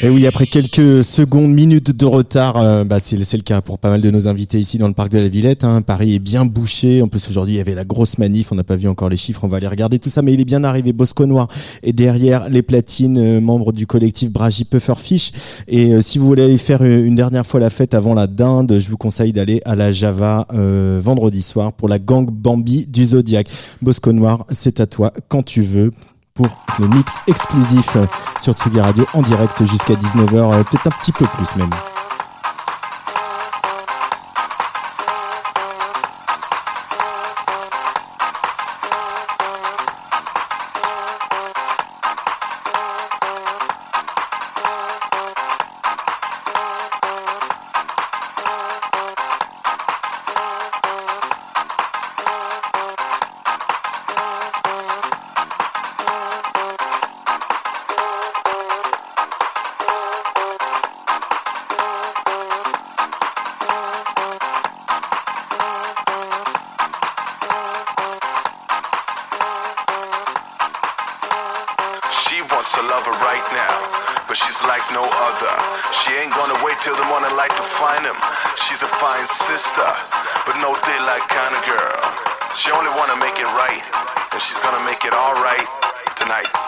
Et oui, après quelques secondes, minutes de retard, euh, bah c'est le cas pour pas mal de nos invités ici dans le parc de la Villette. Hein. Paris est bien bouché. En plus, aujourd'hui, il y avait la grosse manif. On n'a pas vu encore les chiffres. On va aller regarder tout ça. Mais il est bien arrivé. Bosco Noir et derrière les platines, euh, membre du collectif Bragi Pufferfish. Et euh, si vous voulez aller faire une, une dernière fois la fête avant la dinde, je vous conseille d'aller à la Java euh, vendredi soir pour la gang Bambi du Zodiac. Bosco Noir, c'est à toi quand tu veux pour le mix exclusif sur Tsugi Radio en direct jusqu'à 19h, euh, peut-être un petit peu plus même. Till the morning light to find him. She's a fine sister, but no daylight kind of girl. She only wanna make it right, and she's gonna make it alright tonight.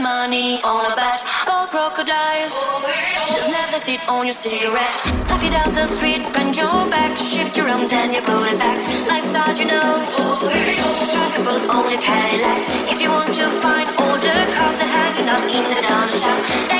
Money on a bet. Gold crocodiles, there's never thief on your cigarette. Suck it down the street, bend your back, shift your arm, then you pull it back. Life's hard, you know. Strike a pose on your Cadillac. If you want to find the cars that hanging up in the down shop,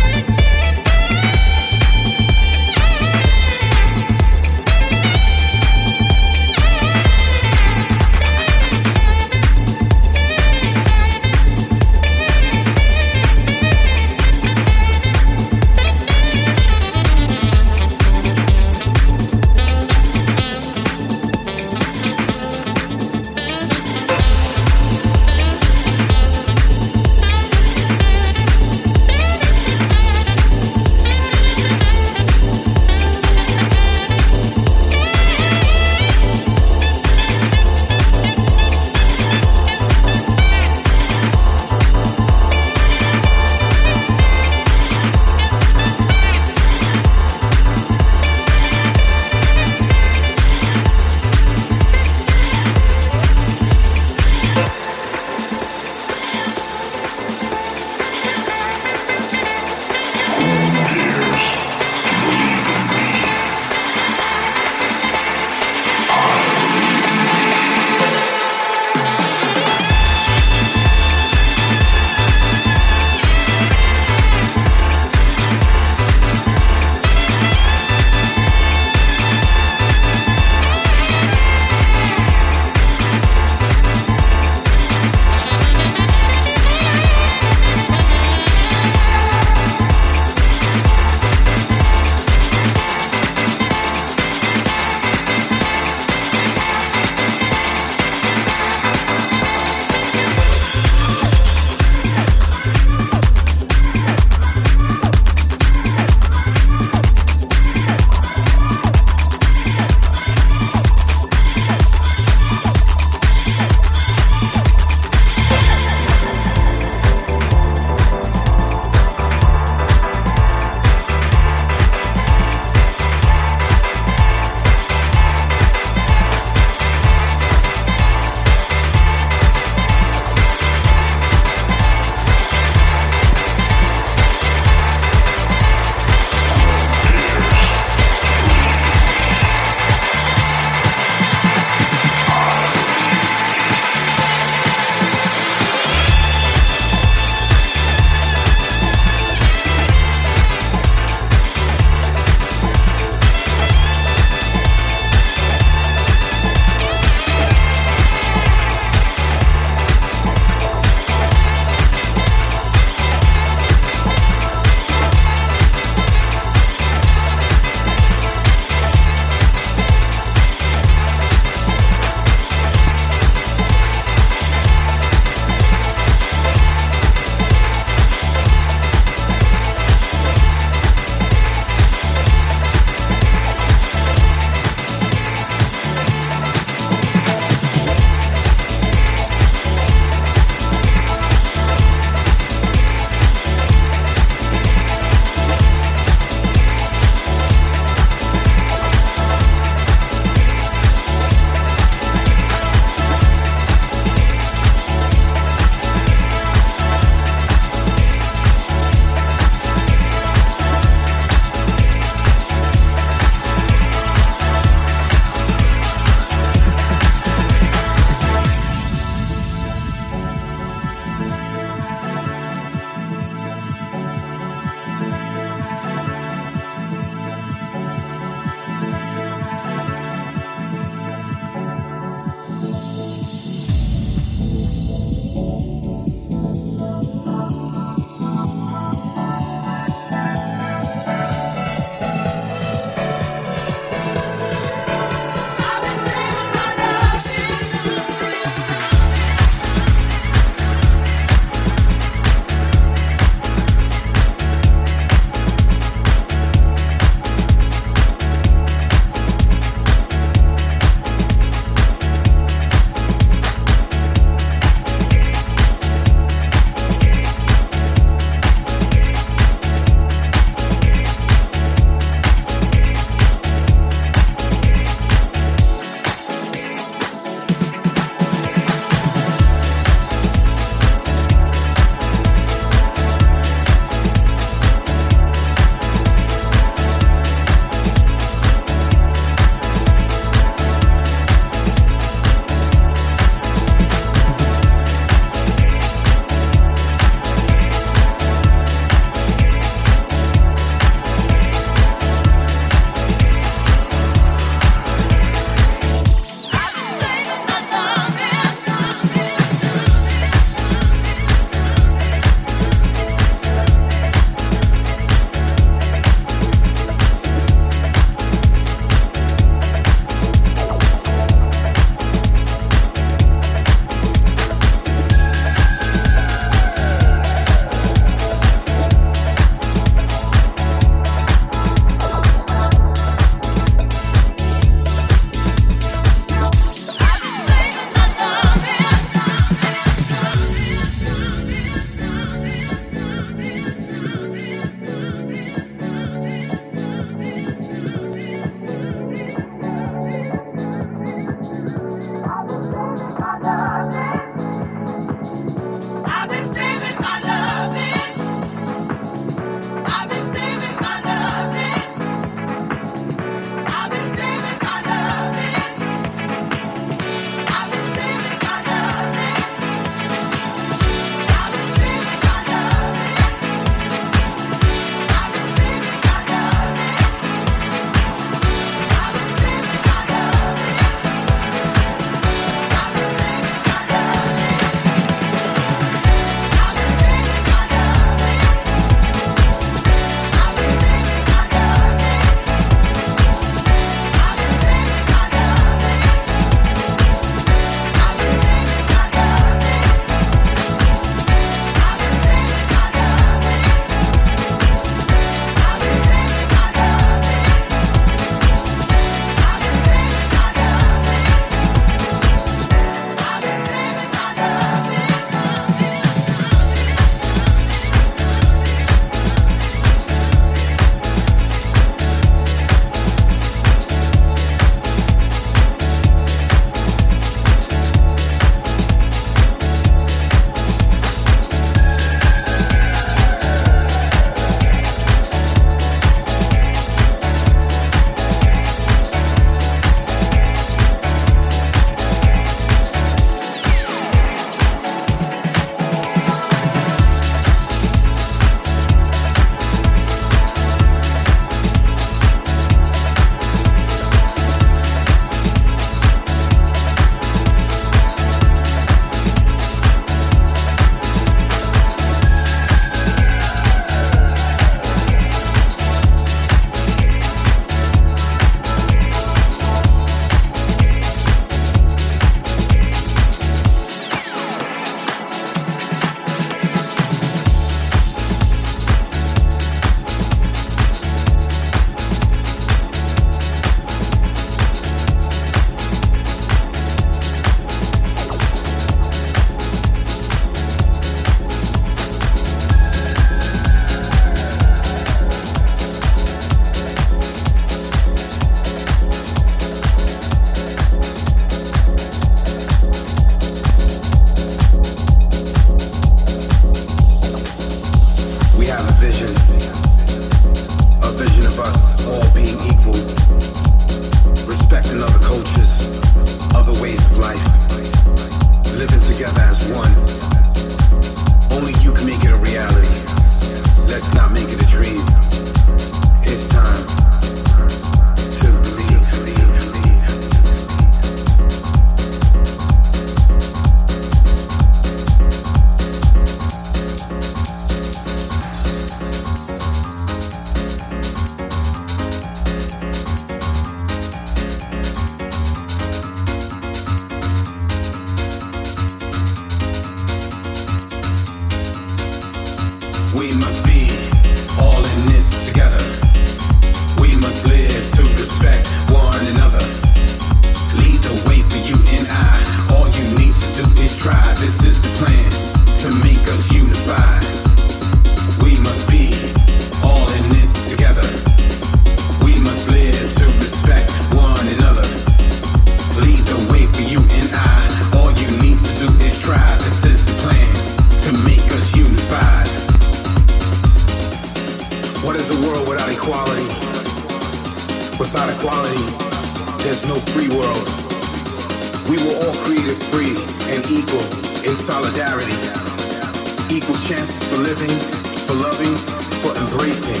for living, for loving, for embracing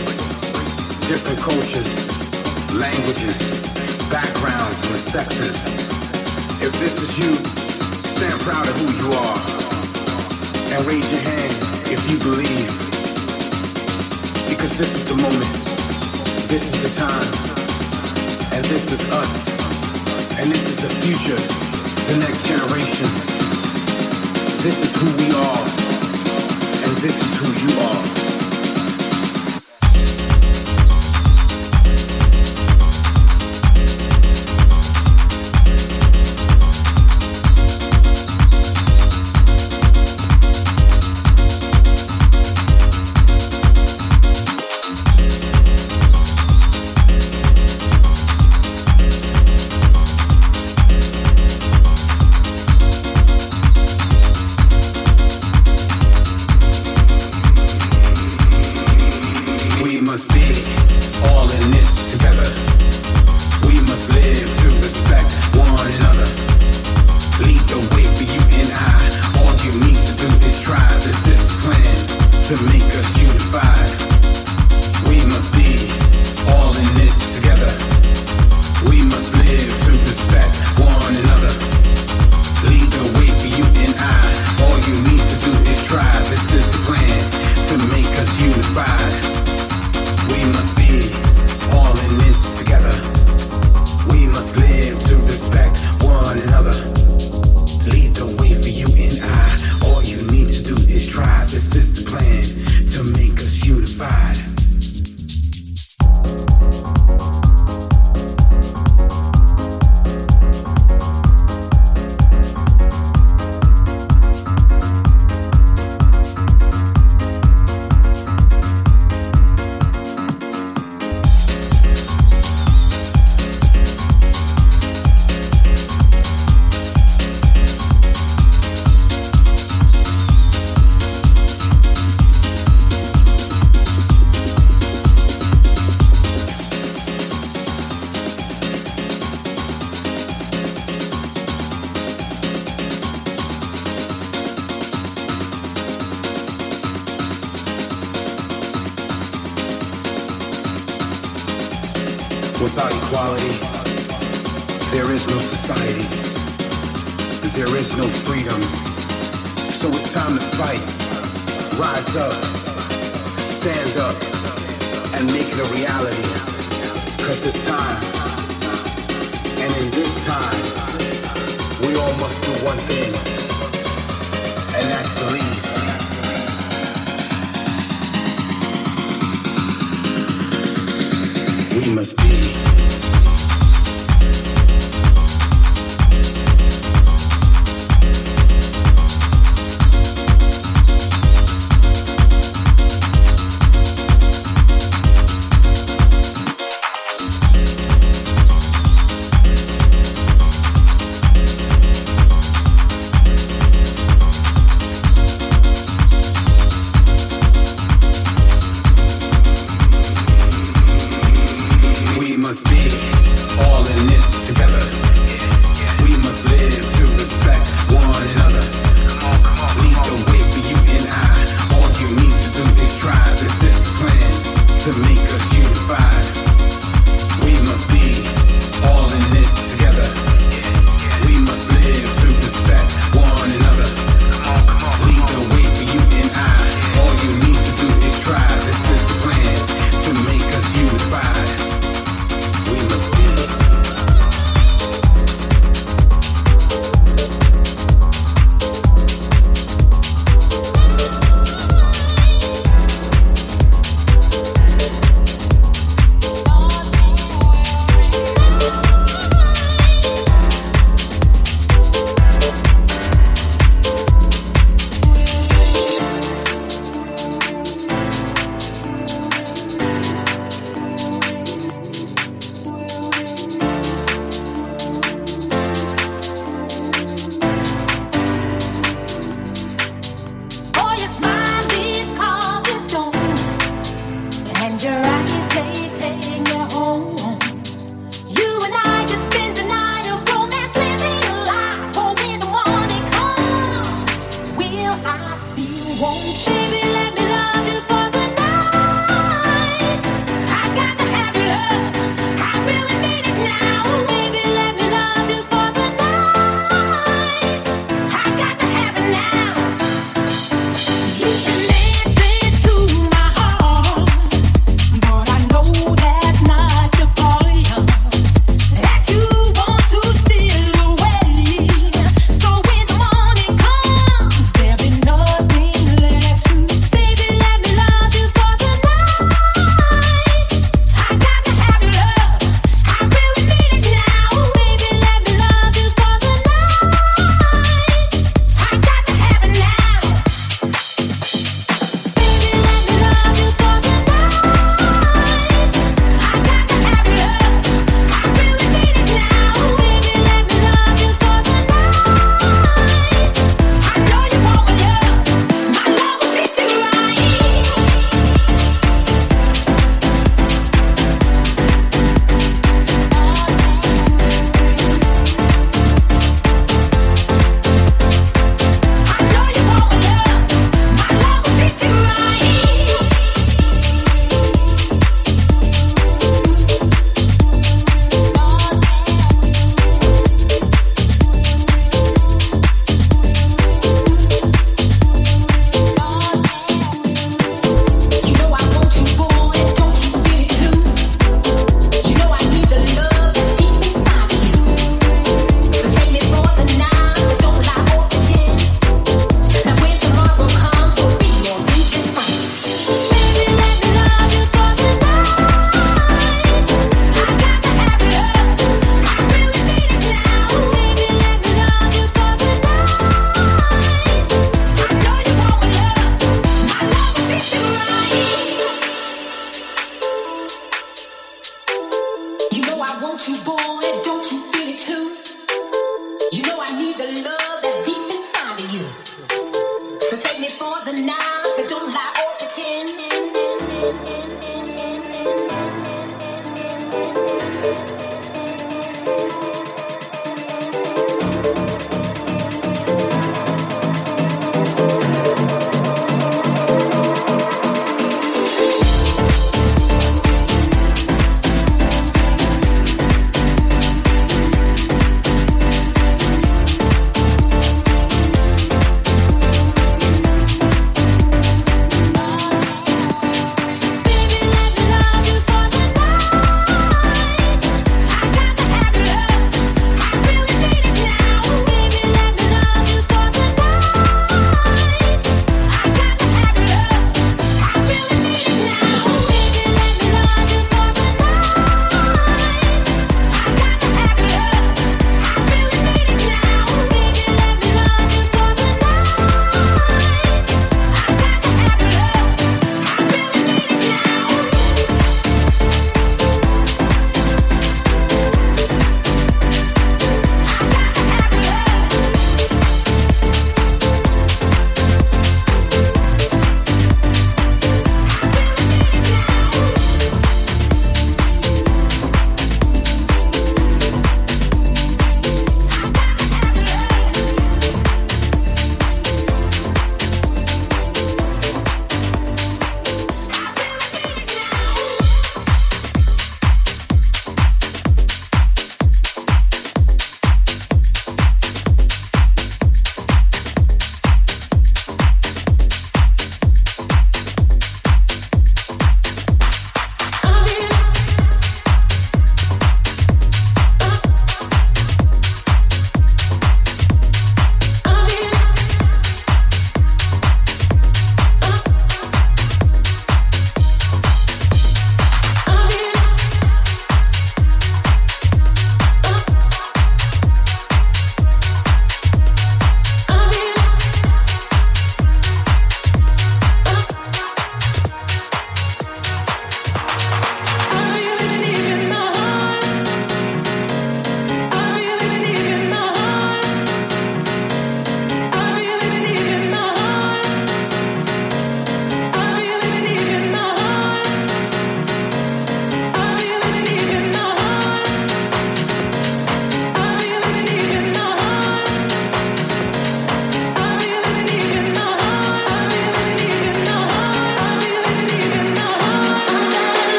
different cultures, languages, backgrounds, and sexes. If this is you, stand proud of who you are and raise your hand if you believe. Because this is the moment, this is the time, and this is us, and this is the future, the next generation. This is who we are. This is who you are.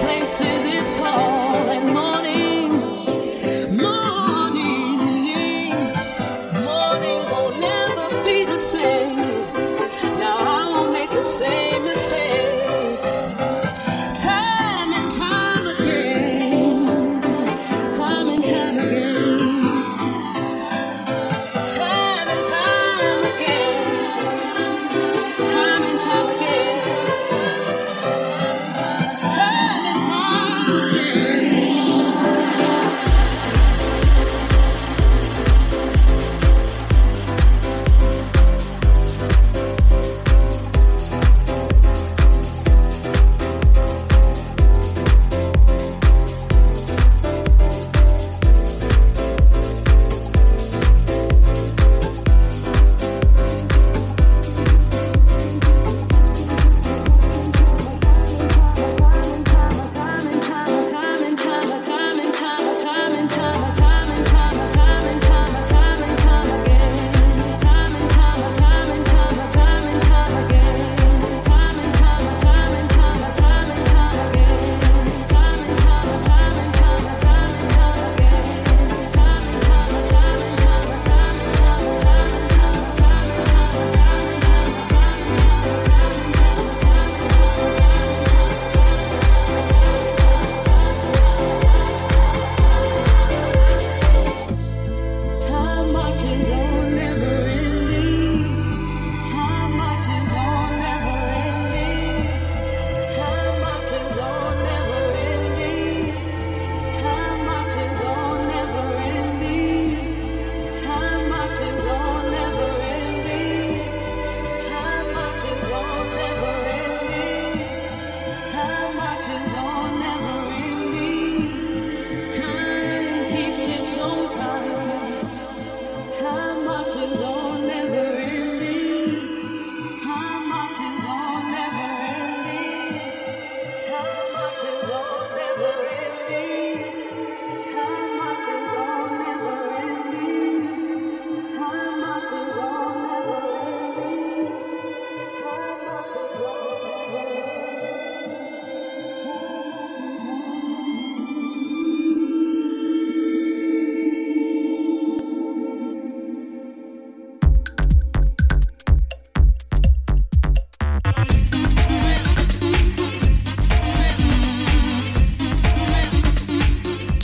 places it's called.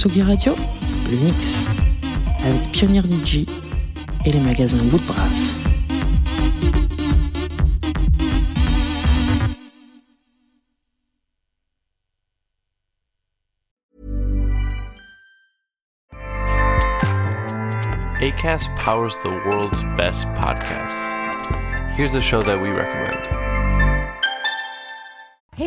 Tsugi Radio, le mix avec Pionnier DJ et les magasins Woodbrass. ACAST powers the world's best podcasts. Here's a show that we recommend.